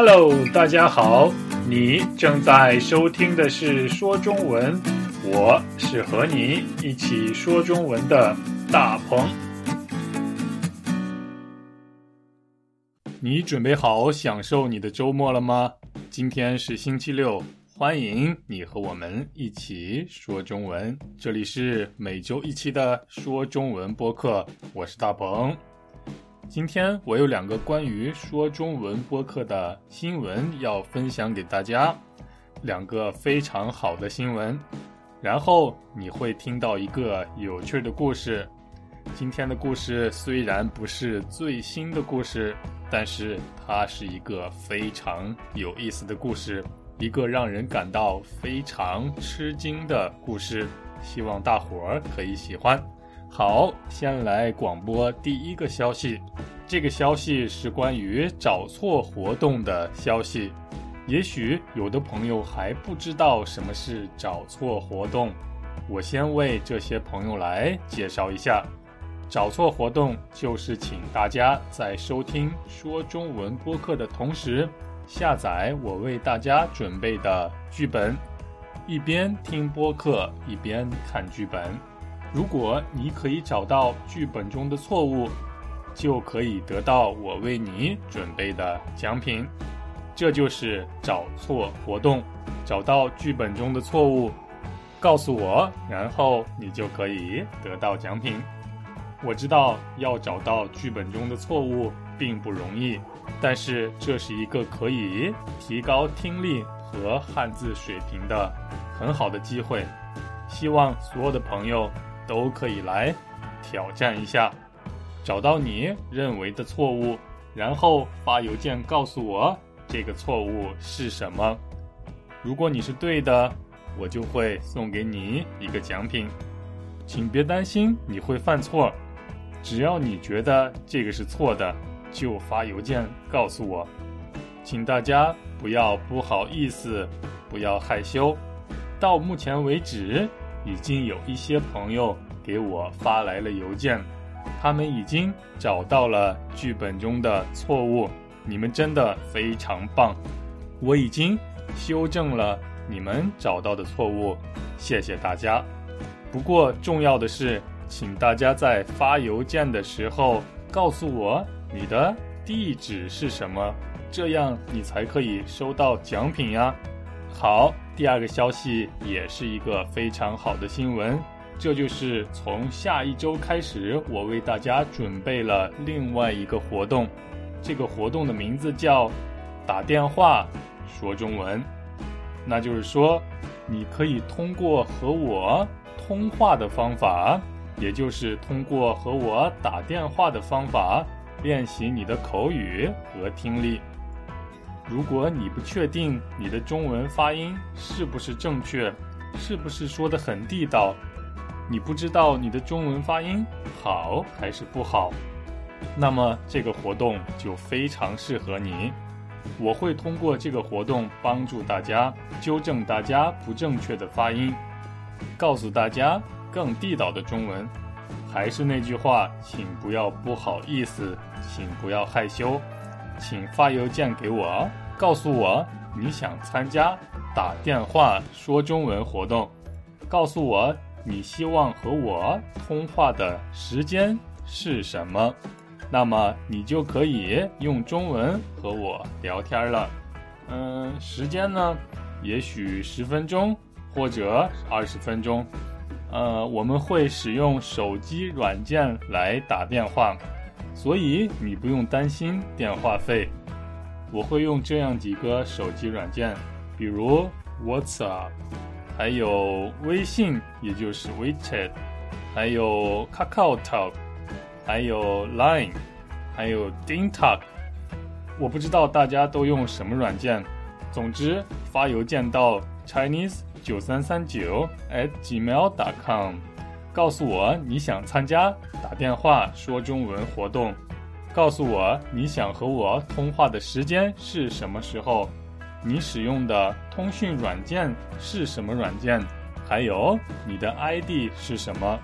Hello，大家好，你正在收听的是说中文，我是和你一起说中文的大鹏。你准备好享受你的周末了吗？今天是星期六，欢迎你和我们一起说中文。这里是每周一期的说中文播客，我是大鹏。今天我有两个关于说中文播客的新闻要分享给大家，两个非常好的新闻。然后你会听到一个有趣的故事。今天的故事虽然不是最新的故事，但是它是一个非常有意思的故事，一个让人感到非常吃惊的故事。希望大伙儿可以喜欢。好，先来广播第一个消息。这个消息是关于找错活动的消息。也许有的朋友还不知道什么是找错活动，我先为这些朋友来介绍一下。找错活动就是请大家在收听说中文播客的同时，下载我为大家准备的剧本，一边听播客一边看剧本。如果你可以找到剧本中的错误，就可以得到我为你准备的奖品。这就是找错活动。找到剧本中的错误，告诉我，然后你就可以得到奖品。我知道要找到剧本中的错误并不容易，但是这是一个可以提高听力和汉字水平的很好的机会。希望所有的朋友。都可以来挑战一下，找到你认为的错误，然后发邮件告诉我这个错误是什么。如果你是对的，我就会送给你一个奖品。请别担心你会犯错，只要你觉得这个是错的，就发邮件告诉我。请大家不要不好意思，不要害羞。到目前为止。已经有一些朋友给我发来了邮件，他们已经找到了剧本中的错误。你们真的非常棒，我已经修正了你们找到的错误，谢谢大家。不过重要的是，请大家在发邮件的时候告诉我你的地址是什么，这样你才可以收到奖品呀。好。第二个消息也是一个非常好的新闻，这就是从下一周开始，我为大家准备了另外一个活动。这个活动的名字叫“打电话说中文”。那就是说，你可以通过和我通话的方法，也就是通过和我打电话的方法，练习你的口语和听力。如果你不确定你的中文发音是不是正确，是不是说的很地道，你不知道你的中文发音好还是不好，那么这个活动就非常适合你。我会通过这个活动帮助大家纠正大家不正确的发音，告诉大家更地道的中文。还是那句话，请不要不好意思，请不要害羞。请发邮件给我，告诉我你想参加打电话说中文活动，告诉我你希望和我通话的时间是什么，那么你就可以用中文和我聊天了。嗯，时间呢，也许十分钟或者二十分钟。呃，我们会使用手机软件来打电话。所以你不用担心电话费，我会用这样几个手机软件，比如 WhatsApp，还有微信，也就是 WeChat，还有 KakaoTalk，还有 Line，还有 DingTalk。我不知道大家都用什么软件，总之发邮件到 Chinese 九三三九 at gmail.com。告诉我你想参加打电话说中文活动，告诉我你想和我通话的时间是什么时候，你使用的通讯软件是什么软件，还有你的 ID 是什么，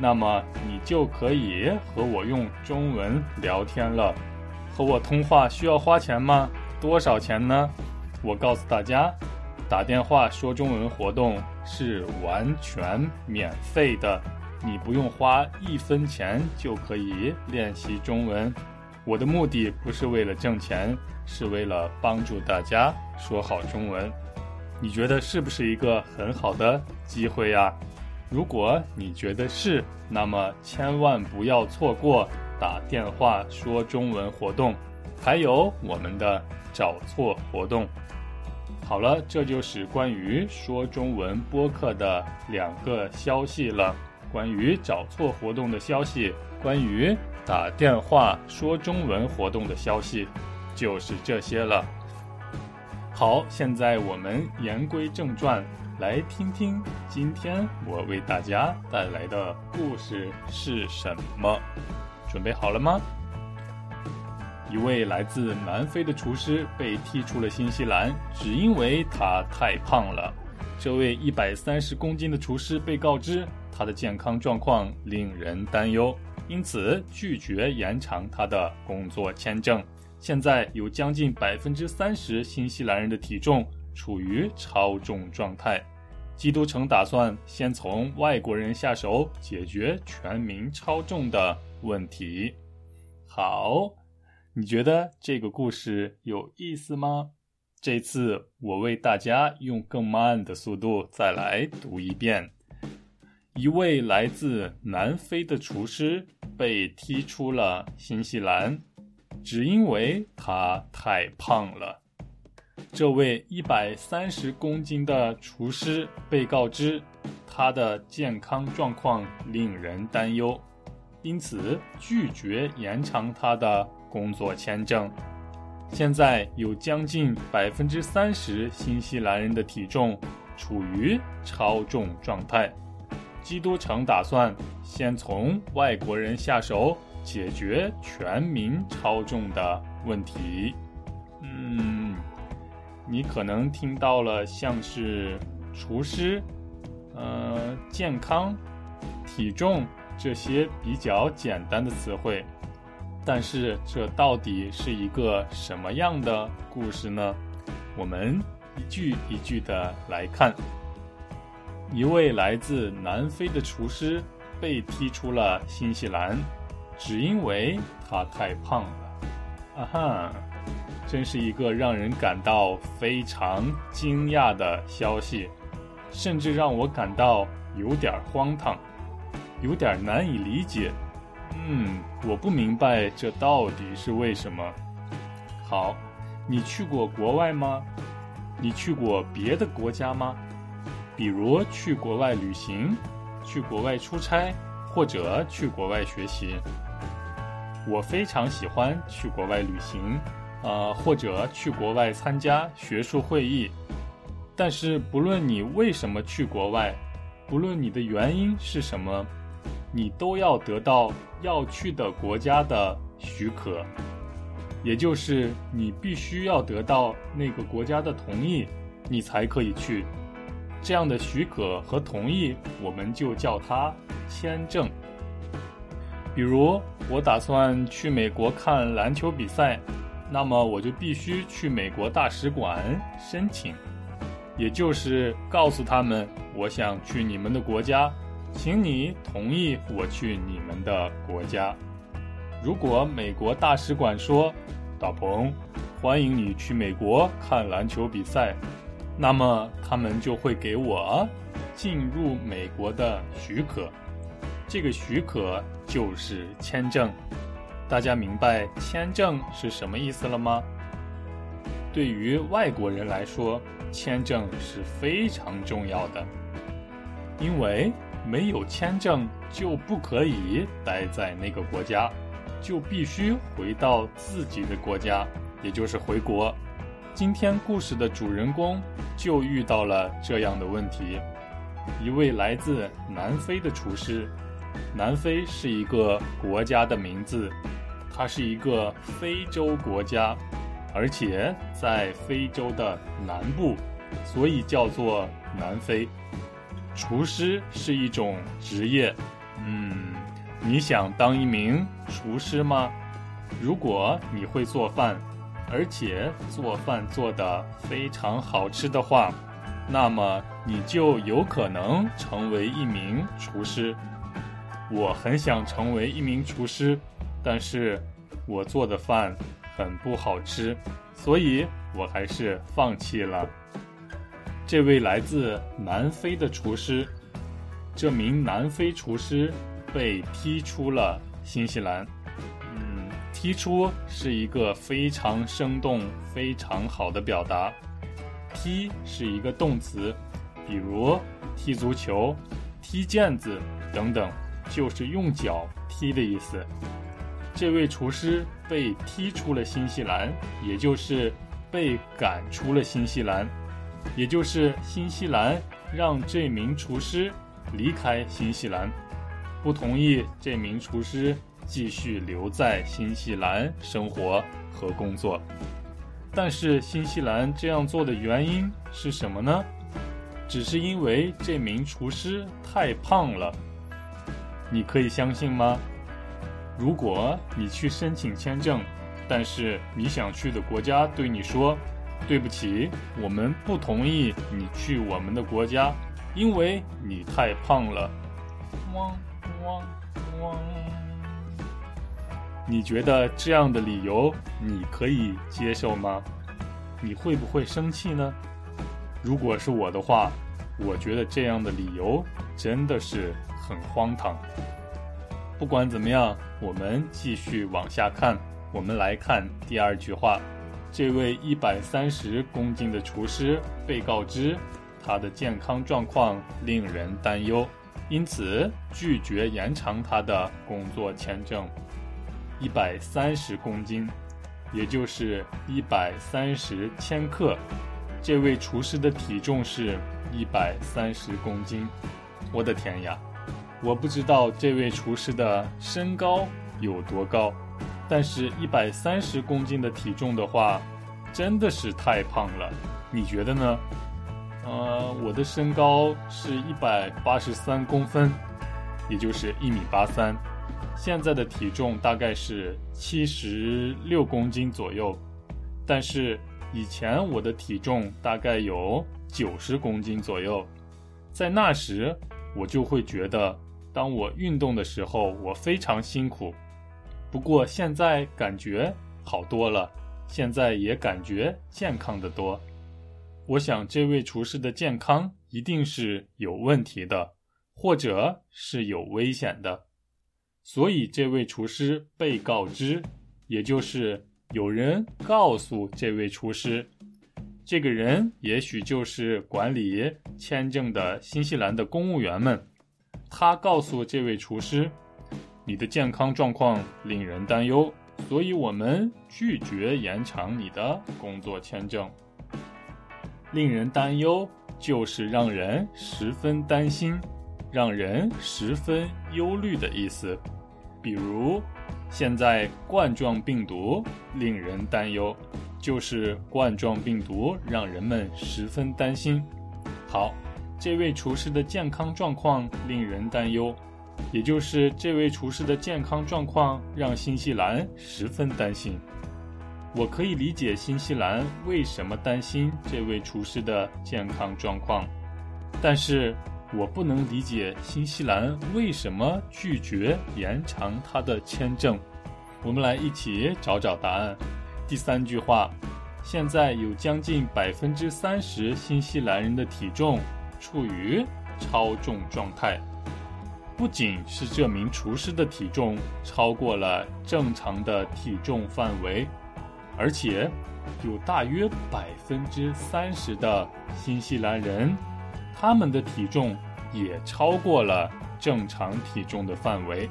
那么你就可以和我用中文聊天了。和我通话需要花钱吗？多少钱呢？我告诉大家，打电话说中文活动是完全免费的，你不用花一分钱就可以练习中文。我的目的不是为了挣钱，是为了帮助大家说好中文。你觉得是不是一个很好的机会呀？如果你觉得是，那么千万不要错过打电话说中文活动。还有我们的找错活动。好了，这就是关于说中文播客的两个消息了。关于找错活动的消息，关于打电话说中文活动的消息，就是这些了。好，现在我们言归正传，来听听今天我为大家带来的故事是什么。准备好了吗？一位来自南非的厨师被踢出了新西兰，只因为他太胖了。这位一百三十公斤的厨师被告知他的健康状况令人担忧，因此拒绝延长他的工作签证。现在有将近百分之三十新西兰人的体重处于超重状态。基督城打算先从外国人下手，解决全民超重的问题。好。你觉得这个故事有意思吗？这次我为大家用更慢的速度再来读一遍。一位来自南非的厨师被踢出了新西兰，只因为他太胖了。这位一百三十公斤的厨师被告知他的健康状况令人担忧，因此拒绝延长他的。工作签证，现在有将近百分之三十新西兰人的体重处于超重状态。基督城打算先从外国人下手，解决全民超重的问题。嗯，你可能听到了像是厨师、呃健康、体重这些比较简单的词汇。但是这到底是一个什么样的故事呢？我们一句一句的来看。一位来自南非的厨师被踢出了新西兰，只因为他太胖了。啊哈，真是一个让人感到非常惊讶的消息，甚至让我感到有点荒唐，有点难以理解。嗯，我不明白这到底是为什么。好，你去过国外吗？你去过别的国家吗？比如去国外旅行，去国外出差，或者去国外学习。我非常喜欢去国外旅行，啊，或者去国外参加学术会议。但是不论你为什么去国外，不论你的原因是什么。你都要得到要去的国家的许可，也就是你必须要得到那个国家的同意，你才可以去。这样的许可和同意，我们就叫它签证。比如，我打算去美国看篮球比赛，那么我就必须去美国大使馆申请，也就是告诉他们我想去你们的国家。请你同意我去你们的国家。如果美国大使馆说：“大鹏，欢迎你去美国看篮球比赛”，那么他们就会给我进入美国的许可。这个许可就是签证。大家明白签证是什么意思了吗？对于外国人来说，签证是非常重要的，因为。没有签证就不可以待在那个国家，就必须回到自己的国家，也就是回国。今天故事的主人公就遇到了这样的问题：一位来自南非的厨师。南非是一个国家的名字，它是一个非洲国家，而且在非洲的南部，所以叫做南非。厨师是一种职业，嗯，你想当一名厨师吗？如果你会做饭，而且做饭做得非常好吃的话，那么你就有可能成为一名厨师。我很想成为一名厨师，但是我做的饭很不好吃，所以我还是放弃了。这位来自南非的厨师，这名南非厨师被踢出了新西兰。嗯，踢出是一个非常生动、非常好的表达。踢是一个动词，比如踢足球、踢毽子等等，就是用脚踢的意思。这位厨师被踢出了新西兰，也就是被赶出了新西兰。也就是新西兰让这名厨师离开新西兰，不同意这名厨师继续留在新西兰生活和工作。但是新西兰这样做的原因是什么呢？只是因为这名厨师太胖了。你可以相信吗？如果你去申请签证，但是你想去的国家对你说。对不起，我们不同意你去我们的国家，因为你太胖了。汪汪汪！你觉得这样的理由你可以接受吗？你会不会生气呢？如果是我的话，我觉得这样的理由真的是很荒唐。不管怎么样，我们继续往下看。我们来看第二句话。这位一百三十公斤的厨师被告知，他的健康状况令人担忧，因此拒绝延长他的工作签证。一百三十公斤，也就是一百三十千克。这位厨师的体重是一百三十公斤。我的天呀！我不知道这位厨师的身高有多高。但是，一百三十公斤的体重的话，真的是太胖了。你觉得呢？呃，我的身高是一百八十三公分，也就是一米八三。现在的体重大概是七十六公斤左右。但是以前我的体重大概有九十公斤左右。在那时，我就会觉得，当我运动的时候，我非常辛苦。不过现在感觉好多了，现在也感觉健康的多。我想这位厨师的健康一定是有问题的，或者是有危险的，所以这位厨师被告知，也就是有人告诉这位厨师，这个人也许就是管理签证的新西兰的公务员们，他告诉这位厨师。你的健康状况令人担忧，所以我们拒绝延长你的工作签证。令人担忧就是让人十分担心、让人十分忧虑的意思。比如，现在冠状病毒令人担忧，就是冠状病毒让人们十分担心。好，这位厨师的健康状况令人担忧。也就是这位厨师的健康状况让新西兰十分担心。我可以理解新西兰为什么担心这位厨师的健康状况，但是我不能理解新西兰为什么拒绝延长他的签证。我们来一起找找答案。第三句话：现在有将近百分之三十新西兰人的体重处于超重状态。不仅是这名厨师的体重超过了正常的体重范围，而且有大约百分之三十的新西兰人，他们的体重也超过了正常体重的范围，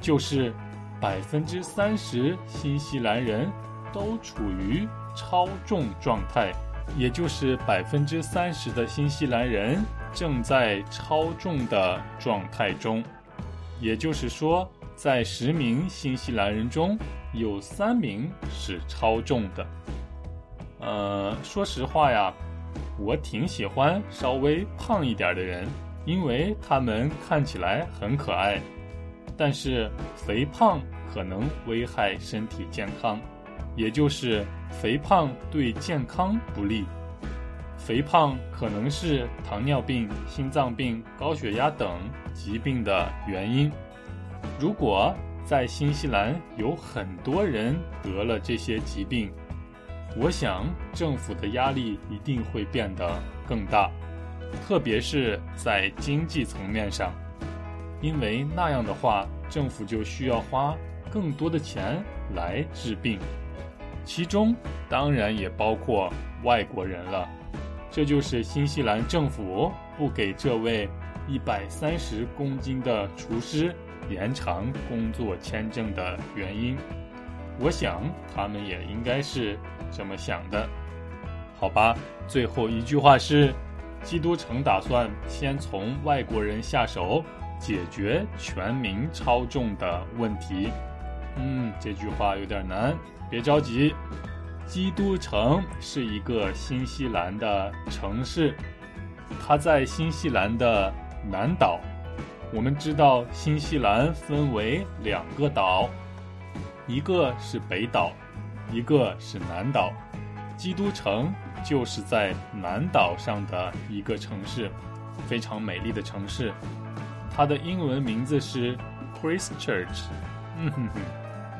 就是百分之三十新西兰人都处于超重状态，也就是百分之三十的新西兰人。正在超重的状态中，也就是说，在十名新西兰人中有三名是超重的。呃，说实话呀，我挺喜欢稍微胖一点的人，因为他们看起来很可爱。但是肥胖可能危害身体健康，也就是肥胖对健康不利。肥胖可能是糖尿病、心脏病、高血压等疾病的原因。如果在新西兰有很多人得了这些疾病，我想政府的压力一定会变得更大，特别是在经济层面上，因为那样的话，政府就需要花更多的钱来治病，其中当然也包括外国人了。这就是新西兰政府不给这位一百三十公斤的厨师延长工作签证的原因。我想他们也应该是这么想的，好吧？最后一句话是：基督城打算先从外国人下手，解决全民超重的问题。嗯，这句话有点难，别着急。基督城是一个新西兰的城市，它在新西兰的南岛。我们知道新西兰分为两个岛，一个是北岛，一个是南岛。基督城就是在南岛上的一个城市，非常美丽的城市。它的英文名字是 Christchurch。嗯哼哼，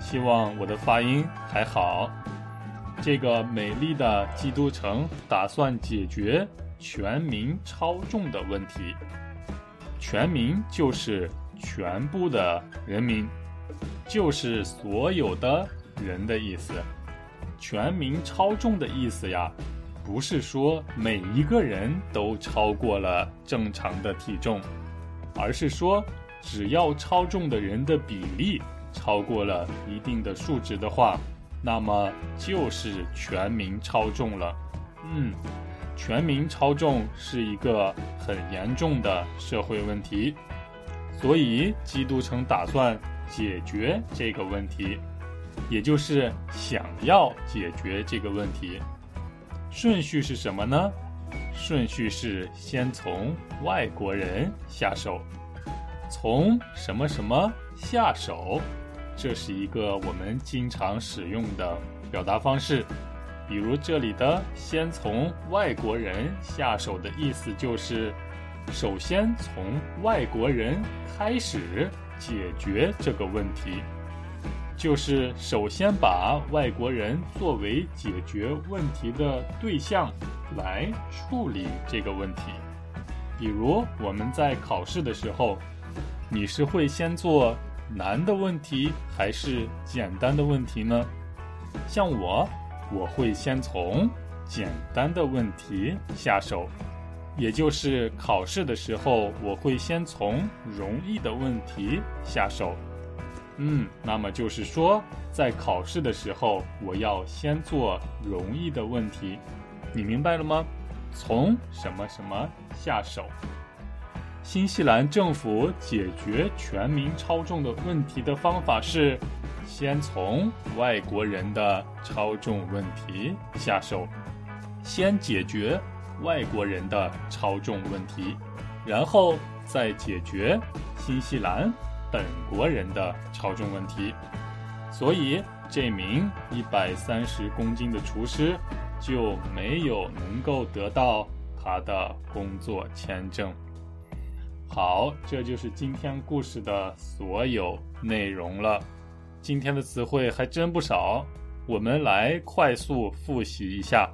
希望我的发音还好。这个美丽的基督城打算解决全民超重的问题。全民就是全部的人民，就是所有的人的意思。全民超重的意思呀，不是说每一个人都超过了正常的体重，而是说只要超重的人的比例超过了一定的数值的话。那么就是全民超重了，嗯，全民超重是一个很严重的社会问题，所以基督城打算解决这个问题，也就是想要解决这个问题。顺序是什么呢？顺序是先从外国人下手，从什么什么下手。这是一个我们经常使用的表达方式，比如这里的“先从外国人下手”的意思就是，首先从外国人开始解决这个问题，就是首先把外国人作为解决问题的对象来处理这个问题。比如我们在考试的时候，你是会先做。难的问题还是简单的问题呢？像我，我会先从简单的问题下手，也就是考试的时候，我会先从容易的问题下手。嗯，那么就是说，在考试的时候，我要先做容易的问题，你明白了吗？从什么什么下手？新西兰政府解决全民超重的问题的方法是，先从外国人的超重问题下手，先解决外国人的超重问题，然后再解决新西兰本国人的超重问题。所以，这名一百三十公斤的厨师就没有能够得到他的工作签证。好，这就是今天故事的所有内容了。今天的词汇还真不少，我们来快速复习一下。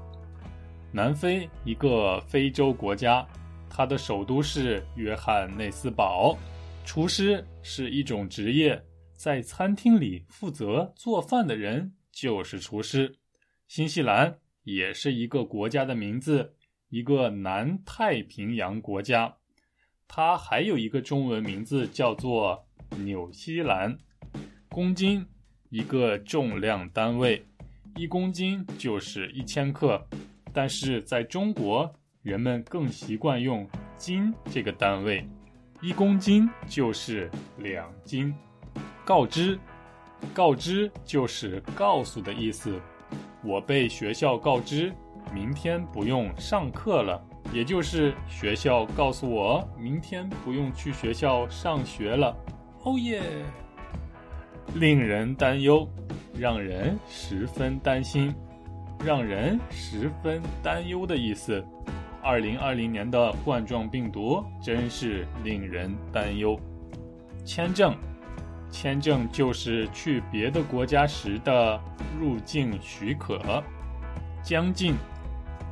南非一个非洲国家，它的首都是约翰内斯堡。厨师是一种职业，在餐厅里负责做饭的人就是厨师。新西兰也是一个国家的名字，一个南太平洋国家。它还有一个中文名字叫做纽西兰。公斤，一个重量单位，一公斤就是一千克。但是在中国，人们更习惯用斤这个单位，一公斤就是两斤。告知，告知就是告诉的意思。我被学校告知，明天不用上课了。也就是学校告诉我，明天不用去学校上学了。哦耶！令人担忧，让人十分担心，让人十分担忧的意思。二零二零年的冠状病毒真是令人担忧。签证，签证就是去别的国家时的入境许可。将近，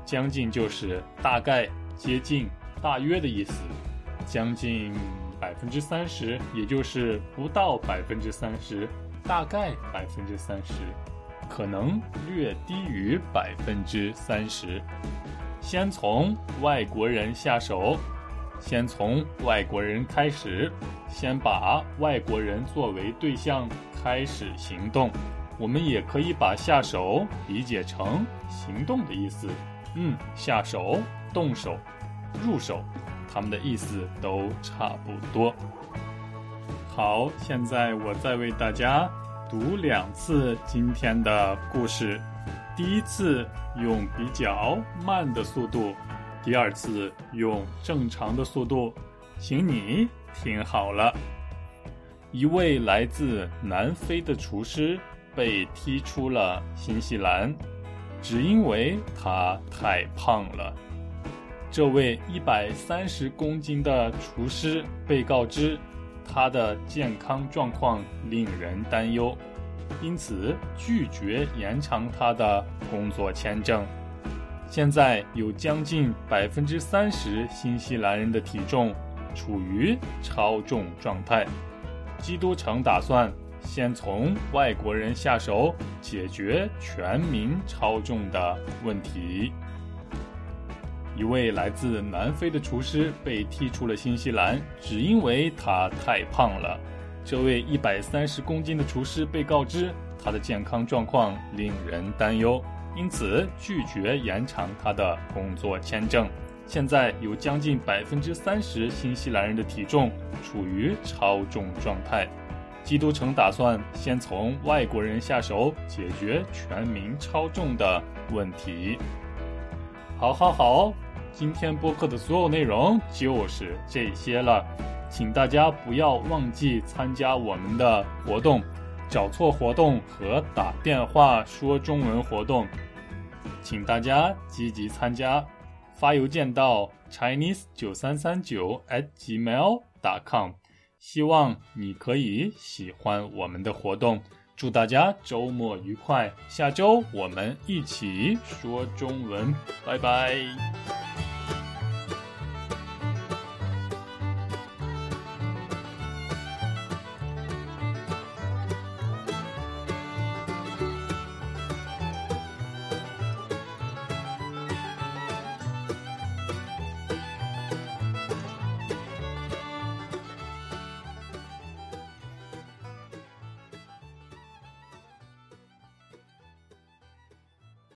将近就是大概、接近、大约的意思。将近百分之三十，也就是不到百分之三十，大概百分之三十，可能略低于百分之三十。先从外国人下手，先从外国人开始，先把外国人作为对象开始行动。我们也可以把下手理解成行动的意思。嗯，下手、动手、入手，他们的意思都差不多。好，现在我再为大家读两次今天的故事。第一次用比较慢的速度，第二次用正常的速度，请你听好了。一位来自南非的厨师被踢出了新西兰，只因为他太胖了。这位一百三十公斤的厨师被告知，他的健康状况令人担忧。因此拒绝延长他的工作签证。现在有将近百分之三十新西兰人的体重处于超重状态。基督城打算先从外国人下手，解决全民超重的问题。一位来自南非的厨师被踢出了新西兰，只因为他太胖了。这位一百三十公斤的厨师被告知，他的健康状况令人担忧，因此拒绝延长他的工作签证。现在有将近百分之三十新西兰人的体重处于超重状态。基督城打算先从外国人下手，解决全民超重的问题。好，好，好，今天播客的所有内容就是这些了。请大家不要忘记参加我们的活动，找错活动和打电话说中文活动，请大家积极参加，发邮件到 chinese 九三三九 at gmail dot com，希望你可以喜欢我们的活动，祝大家周末愉快，下周我们一起说中文，拜拜。